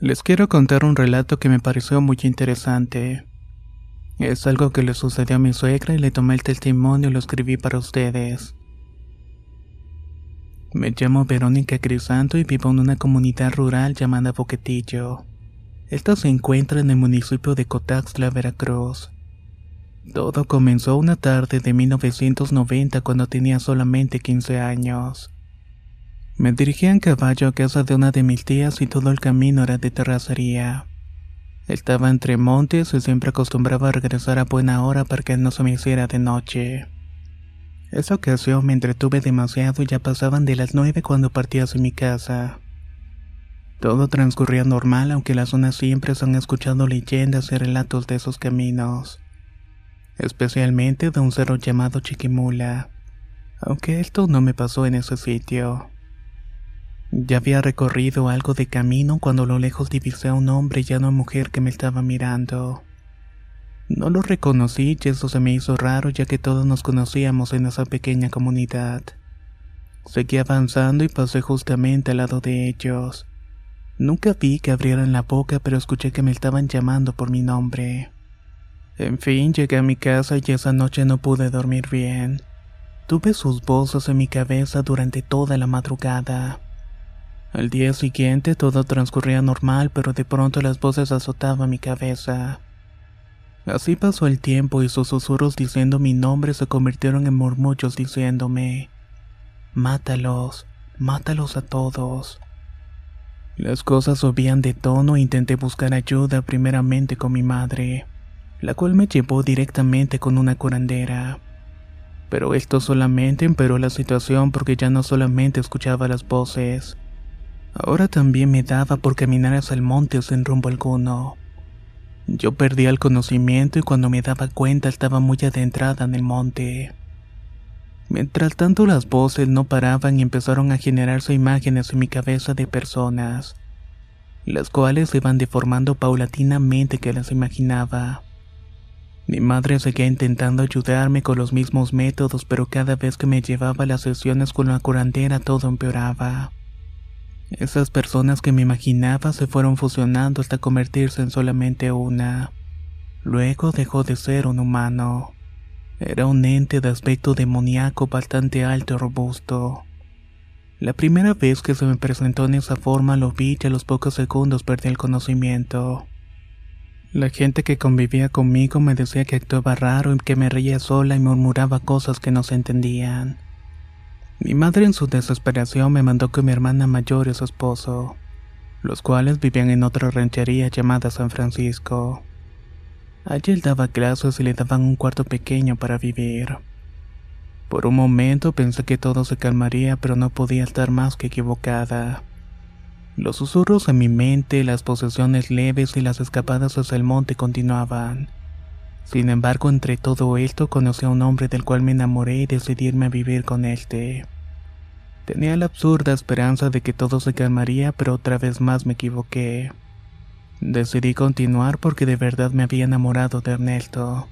Les quiero contar un relato que me pareció muy interesante. Es algo que le sucedió a mi suegra y le tomé el testimonio y lo escribí para ustedes. Me llamo Verónica Crisanto y vivo en una comunidad rural llamada Boquetillo. Esta se encuentra en el municipio de Cotaxtla, Veracruz. Todo comenzó una tarde de 1990 cuando tenía solamente 15 años. Me dirigí en caballo a casa de una de mis tías y todo el camino era de terracería. Estaba entre montes y siempre acostumbraba a regresar a buena hora para que no se me hiciera de noche. Esa ocasión me entretuve demasiado y ya pasaban de las nueve cuando partí hacia mi casa. Todo transcurría normal, aunque las zonas siempre se han escuchado leyendas y relatos de esos caminos, especialmente de un cerro llamado Chiquimula, aunque esto no me pasó en ese sitio. Ya había recorrido algo de camino cuando a lo lejos divisé a un hombre y a una mujer que me estaba mirando. No lo reconocí y eso se me hizo raro ya que todos nos conocíamos en esa pequeña comunidad. Seguí avanzando y pasé justamente al lado de ellos. Nunca vi que abrieran la boca pero escuché que me estaban llamando por mi nombre. En fin, llegué a mi casa y esa noche no pude dormir bien. Tuve sus voces en mi cabeza durante toda la madrugada. Al día siguiente todo transcurría normal, pero de pronto las voces azotaban mi cabeza. Así pasó el tiempo y sus susurros diciendo mi nombre se convirtieron en murmullos diciéndome, Mátalos, mátalos a todos. Las cosas subían de tono e intenté buscar ayuda primeramente con mi madre, la cual me llevó directamente con una curandera. Pero esto solamente empeoró la situación porque ya no solamente escuchaba las voces, Ahora también me daba por caminar hacia el monte sin rumbo alguno. Yo perdía el conocimiento y cuando me daba cuenta estaba muy adentrada en el monte. Mientras tanto las voces no paraban y empezaron a generarse imágenes en mi cabeza de personas, las cuales se iban deformando paulatinamente que las imaginaba. Mi madre seguía intentando ayudarme con los mismos métodos, pero cada vez que me llevaba las sesiones con la curandera todo empeoraba. Esas personas que me imaginaba se fueron fusionando hasta convertirse en solamente una. Luego dejó de ser un humano. Era un ente de aspecto demoníaco bastante alto y robusto. La primera vez que se me presentó en esa forma lo vi y a los pocos segundos perdí el conocimiento. La gente que convivía conmigo me decía que actuaba raro y que me reía sola y murmuraba cosas que no se entendían. Mi madre en su desesperación me mandó con mi hermana mayor y su esposo, los cuales vivían en otra ranchería llamada San Francisco. Allí él daba clases y le daban un cuarto pequeño para vivir. Por un momento pensé que todo se calmaría, pero no podía estar más que equivocada. Los susurros en mi mente, las posesiones leves y las escapadas hacia el monte continuaban. Sin embargo, entre todo esto conocí a un hombre del cual me enamoré y decidí irme a vivir con este. Tenía la absurda esperanza de que todo se calmaría, pero otra vez más me equivoqué. Decidí continuar porque de verdad me había enamorado de Ernesto.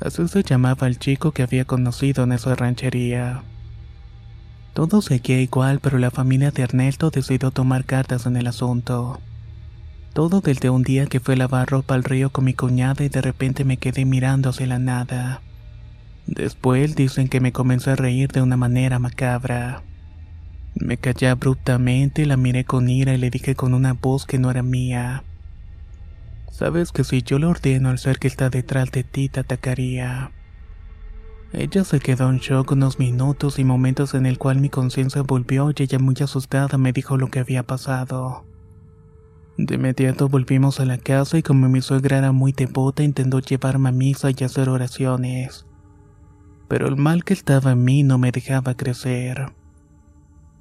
Así se llamaba el chico que había conocido en esa ranchería. Todo seguía igual, pero la familia de Ernesto decidió tomar cartas en el asunto. Todo desde un día que fue a lavar ropa al río con mi cuñada y de repente me quedé mirando hacia la nada. Después dicen que me comencé a reír de una manera macabra. Me callé abruptamente, la miré con ira y le dije con una voz que no era mía. Sabes que si yo le ordeno al ser que está detrás de ti te atacaría. Ella se quedó en shock unos minutos y momentos en el cual mi conciencia volvió y ella muy asustada me dijo lo que había pasado. De inmediato volvimos a la casa y como mi suegra era muy devota intentó llevarme a misa y hacer oraciones. Pero el mal que estaba en mí no me dejaba crecer.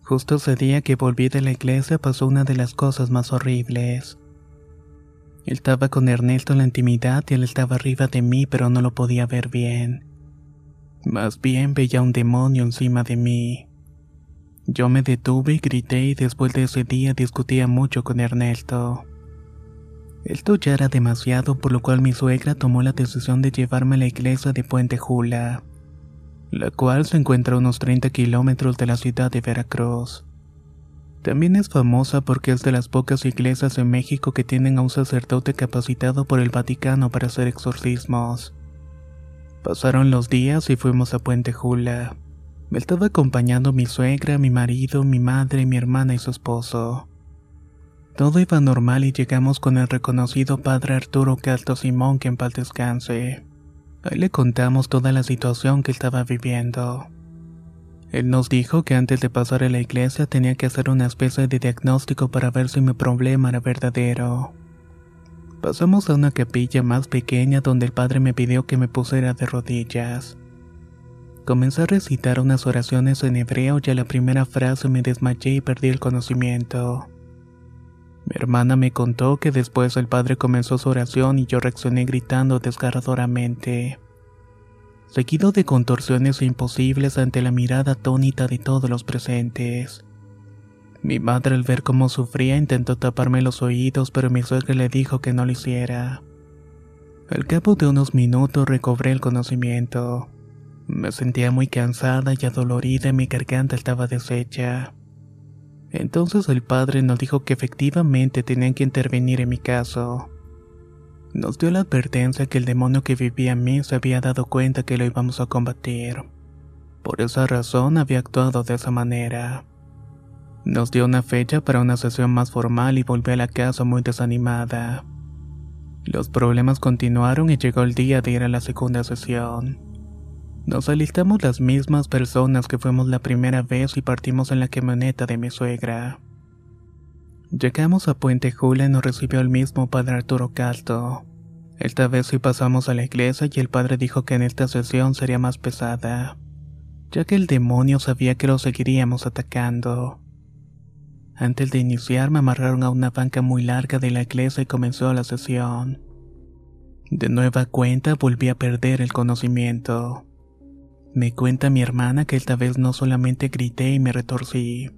Justo ese día que volví de la iglesia pasó una de las cosas más horribles. Estaba con Ernesto en la intimidad y él estaba arriba de mí pero no lo podía ver bien. Más bien veía un demonio encima de mí. Yo me detuve grité y después de ese día discutía mucho con Ernesto. Esto ya era demasiado por lo cual mi suegra tomó la decisión de llevarme a la iglesia de Puente Jula la cual se encuentra a unos 30 kilómetros de la ciudad de Veracruz. También es famosa porque es de las pocas iglesias en México que tienen a un sacerdote capacitado por el Vaticano para hacer exorcismos. Pasaron los días y fuimos a Puente Jula. Me estaba acompañando mi suegra, mi marido, mi madre, mi hermana y su esposo. Todo iba normal y llegamos con el reconocido padre Arturo Calto Simón que en paz descanse. Ahí le contamos toda la situación que estaba viviendo. Él nos dijo que antes de pasar a la iglesia tenía que hacer una especie de diagnóstico para ver si mi problema era verdadero. Pasamos a una capilla más pequeña donde el padre me pidió que me pusiera de rodillas. Comencé a recitar unas oraciones en hebreo y a la primera frase me desmayé y perdí el conocimiento. Mi hermana me contó que después el padre comenzó su oración y yo reaccioné gritando desgarradoramente, seguido de contorsiones imposibles ante la mirada atónita de todos los presentes. Mi madre al ver cómo sufría intentó taparme los oídos, pero mi suegra le dijo que no lo hiciera. Al cabo de unos minutos recobré el conocimiento. Me sentía muy cansada y adolorida y mi garganta estaba deshecha. Entonces el padre nos dijo que efectivamente tenían que intervenir en mi caso. Nos dio la advertencia que el demonio que vivía en mí se había dado cuenta que lo íbamos a combatir. Por esa razón había actuado de esa manera. Nos dio una fecha para una sesión más formal y volví a la casa muy desanimada. Los problemas continuaron y llegó el día de ir a la segunda sesión. Nos alistamos las mismas personas que fuimos la primera vez y partimos en la camioneta de mi suegra. Llegamos a Puente Jula y nos recibió el mismo padre Arturo Calto. Esta vez sí pasamos a la iglesia y el padre dijo que en esta sesión sería más pesada, ya que el demonio sabía que lo seguiríamos atacando. Antes de iniciar me amarraron a una banca muy larga de la iglesia y comenzó la sesión. De nueva cuenta volví a perder el conocimiento. Me cuenta mi hermana que esta vez no solamente grité y me retorcí,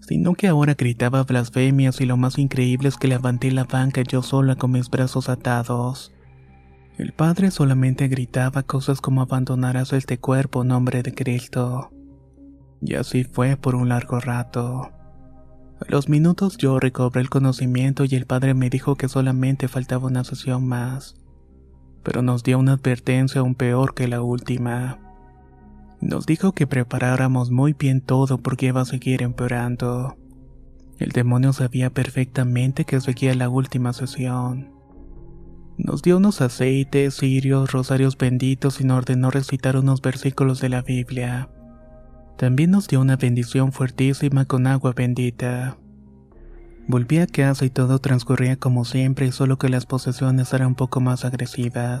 sino que ahora gritaba blasfemias y lo más increíble es que levanté la banca yo sola con mis brazos atados. El padre solamente gritaba cosas como abandonarás este cuerpo en nombre de Cristo. Y así fue por un largo rato. A los minutos yo recobré el conocimiento y el padre me dijo que solamente faltaba una sesión más. Pero nos dio una advertencia aún peor que la última. Nos dijo que preparáramos muy bien todo porque iba a seguir empeorando. El demonio sabía perfectamente que seguía la última sesión. Nos dio unos aceites, cirios, rosarios benditos y nos ordenó recitar unos versículos de la Biblia. También nos dio una bendición fuertísima con agua bendita. Volví a casa y todo transcurría como siempre, solo que las posesiones eran un poco más agresivas.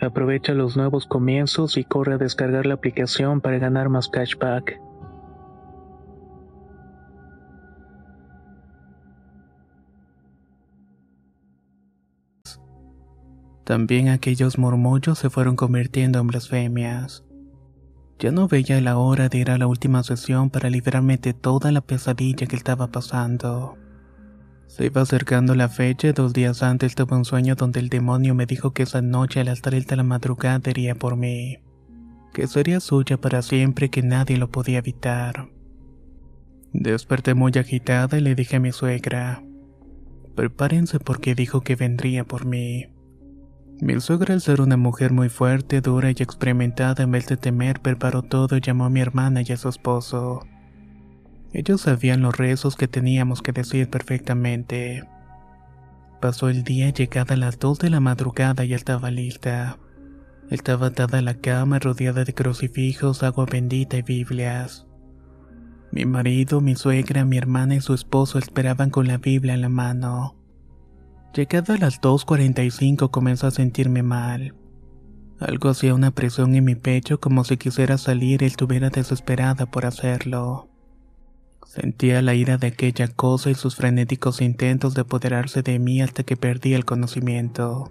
Aprovecha los nuevos comienzos y corre a descargar la aplicación para ganar más cashback. También aquellos murmullos se fueron convirtiendo en blasfemias. Ya no veía la hora de ir a la última sesión para librarme de toda la pesadilla que estaba pasando. Se iba acercando la fecha y dos días antes tuve un sueño donde el demonio me dijo que esa noche a las 3 de la madrugada iría por mí, que sería suya para siempre y que nadie lo podía evitar. Desperté muy agitada y le dije a mi suegra, prepárense porque dijo que vendría por mí. Mi suegra al ser una mujer muy fuerte, dura y experimentada en vez de temer preparó todo y llamó a mi hermana y a su esposo. Ellos sabían los rezos que teníamos que decir perfectamente. Pasó el día llegada a las 2 de la madrugada y estaba lista. Estaba atada a la cama rodeada de crucifijos, agua bendita y Biblias. Mi marido, mi suegra, mi hermana y su esposo esperaban con la Biblia en la mano. Llegada a las 2.45 comenzó a sentirme mal. Algo hacía una presión en mi pecho como si quisiera salir y estuviera desesperada por hacerlo. Sentía la ira de aquella cosa y sus frenéticos intentos de apoderarse de mí hasta que perdí el conocimiento.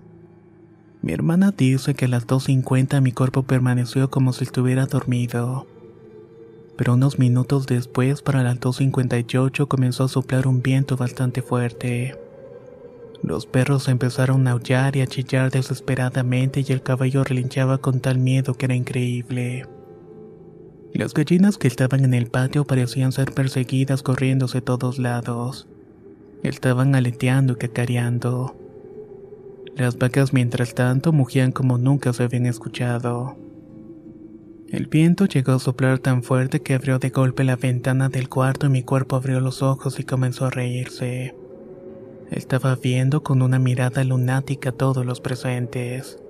Mi hermana dice que a las 2.50 mi cuerpo permaneció como si estuviera dormido. Pero unos minutos después, para las 2.58, comenzó a soplar un viento bastante fuerte. Los perros empezaron a aullar y a chillar desesperadamente y el caballo relinchaba con tal miedo que era increíble. Las gallinas que estaban en el patio parecían ser perseguidas corriéndose todos lados. Estaban aleteando y cacareando. Las vacas mientras tanto mugían como nunca se habían escuchado. El viento llegó a soplar tan fuerte que abrió de golpe la ventana del cuarto y mi cuerpo abrió los ojos y comenzó a reírse. Estaba viendo con una mirada lunática a todos los presentes.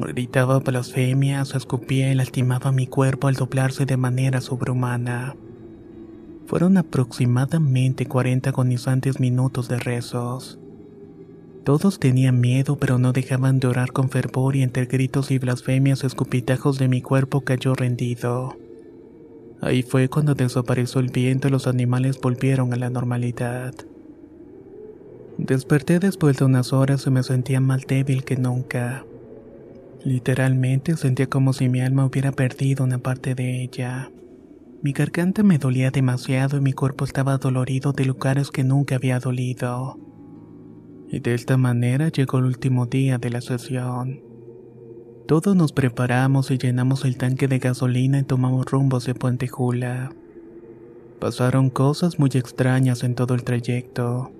Gritaba blasfemias, escupía y lastimaba mi cuerpo al doblarse de manera sobrehumana. Fueron aproximadamente 40 agonizantes minutos de rezos. Todos tenían miedo, pero no dejaban de orar con fervor y entre gritos y blasfemias escupitajos de mi cuerpo cayó rendido. Ahí fue cuando desapareció el viento y los animales volvieron a la normalidad. Desperté después de unas horas y me sentía más débil que nunca. Literalmente sentía como si mi alma hubiera perdido una parte de ella. Mi garganta me dolía demasiado y mi cuerpo estaba dolorido de lugares que nunca había dolido. Y de esta manera llegó el último día de la sesión. Todos nos preparamos y llenamos el tanque de gasolina y tomamos rumbo hacia Puente Jula. Pasaron cosas muy extrañas en todo el trayecto.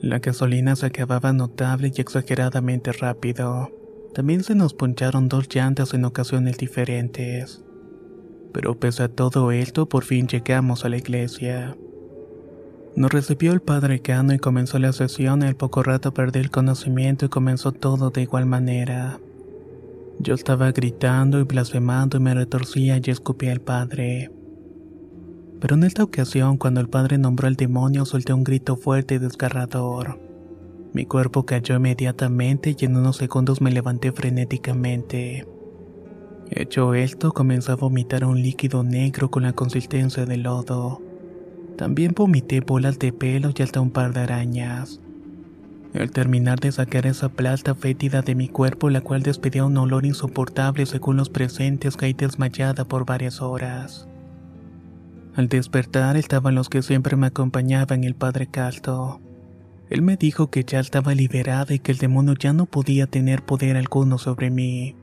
La gasolina se acababa notable y exageradamente rápido. También se nos poncharon dos llantas en ocasiones diferentes. Pero pese a todo esto, por fin llegamos a la iglesia. Nos recibió el padre Cano y comenzó la sesión al poco rato perdí el conocimiento y comenzó todo de igual manera. Yo estaba gritando y blasfemando y me retorcía y escupía al padre. Pero en esta ocasión, cuando el padre nombró al demonio, solté un grito fuerte y desgarrador. Mi cuerpo cayó inmediatamente y en unos segundos me levanté frenéticamente. Hecho esto, comencé a vomitar un líquido negro con la consistencia de lodo. También vomité bolas de pelo y hasta un par de arañas. Al terminar de sacar esa plasta fétida de mi cuerpo, la cual despedía un olor insoportable según los presentes, caí desmayada por varias horas. Al despertar estaban los que siempre me acompañaban el padre Calto. Él me dijo que ya estaba liberada y que el demonio ya no podía tener poder alguno sobre mí,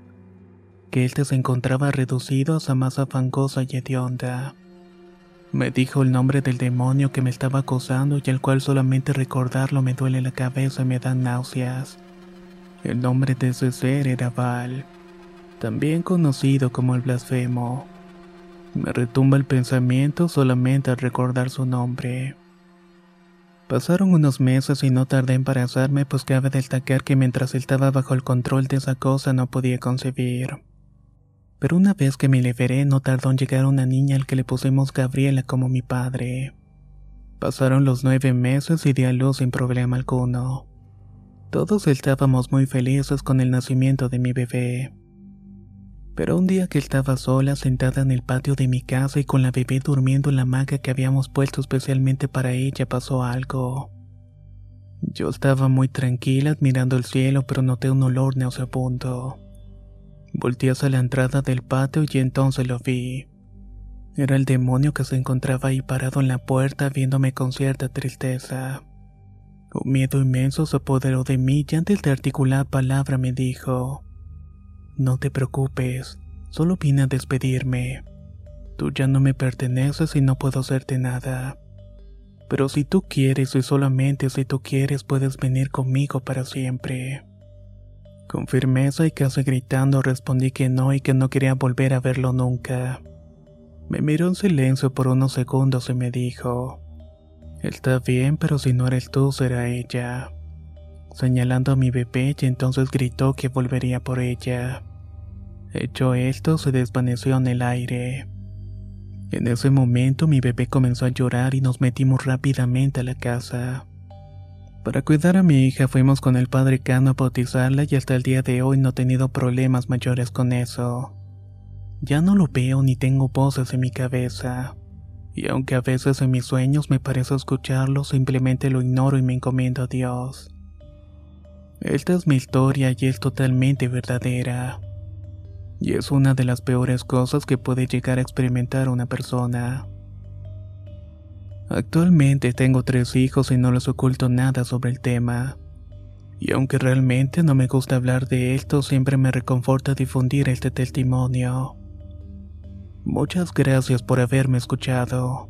que éste se encontraba reducido a esa masa fangosa y hedionda. Me dijo el nombre del demonio que me estaba acosando y al cual solamente recordarlo me duele la cabeza y me dan náuseas. El nombre de ese ser era Val, también conocido como el blasfemo. Me retumba el pensamiento solamente al recordar su nombre. Pasaron unos meses y no tardé en embarazarme, pues cabe destacar que mientras estaba bajo el control de esa cosa no podía concebir. Pero una vez que me liberé, no tardó en llegar una niña al que le pusimos Gabriela como mi padre. Pasaron los nueve meses y di a luz sin problema alguno. Todos estábamos muy felices con el nacimiento de mi bebé. Pero un día que estaba sola, sentada en el patio de mi casa y con la bebé durmiendo en la hamaca que habíamos puesto especialmente para ella, pasó algo. Yo estaba muy tranquila admirando el cielo, pero noté un olor nauseabundo. Volté hacia la entrada del patio y entonces lo vi. Era el demonio que se encontraba ahí parado en la puerta viéndome con cierta tristeza. Un miedo inmenso se apoderó de mí y antes de articular palabra me dijo, No te preocupes, solo vine a despedirme. Tú ya no me perteneces y no puedo hacerte nada. Pero si tú quieres y solamente si tú quieres puedes venir conmigo para siempre. Con firmeza y casi gritando respondí que no y que no quería volver a verlo nunca. Me miró en silencio por unos segundos y me dijo, Está bien, pero si no eres tú, será ella. Señalando a mi bebé y entonces gritó que volvería por ella. Hecho esto, se desvaneció en el aire. En ese momento mi bebé comenzó a llorar y nos metimos rápidamente a la casa. Para cuidar a mi hija fuimos con el padre Cano a bautizarla y hasta el día de hoy no he tenido problemas mayores con eso. Ya no lo veo ni tengo voces en mi cabeza. Y aunque a veces en mis sueños me parece escucharlo, simplemente lo ignoro y me encomiendo a Dios. Esta es mi historia y es totalmente verdadera. Y es una de las peores cosas que puede llegar a experimentar una persona. Actualmente tengo tres hijos y no les oculto nada sobre el tema. Y aunque realmente no me gusta hablar de esto, siempre me reconforta difundir este testimonio. Muchas gracias por haberme escuchado.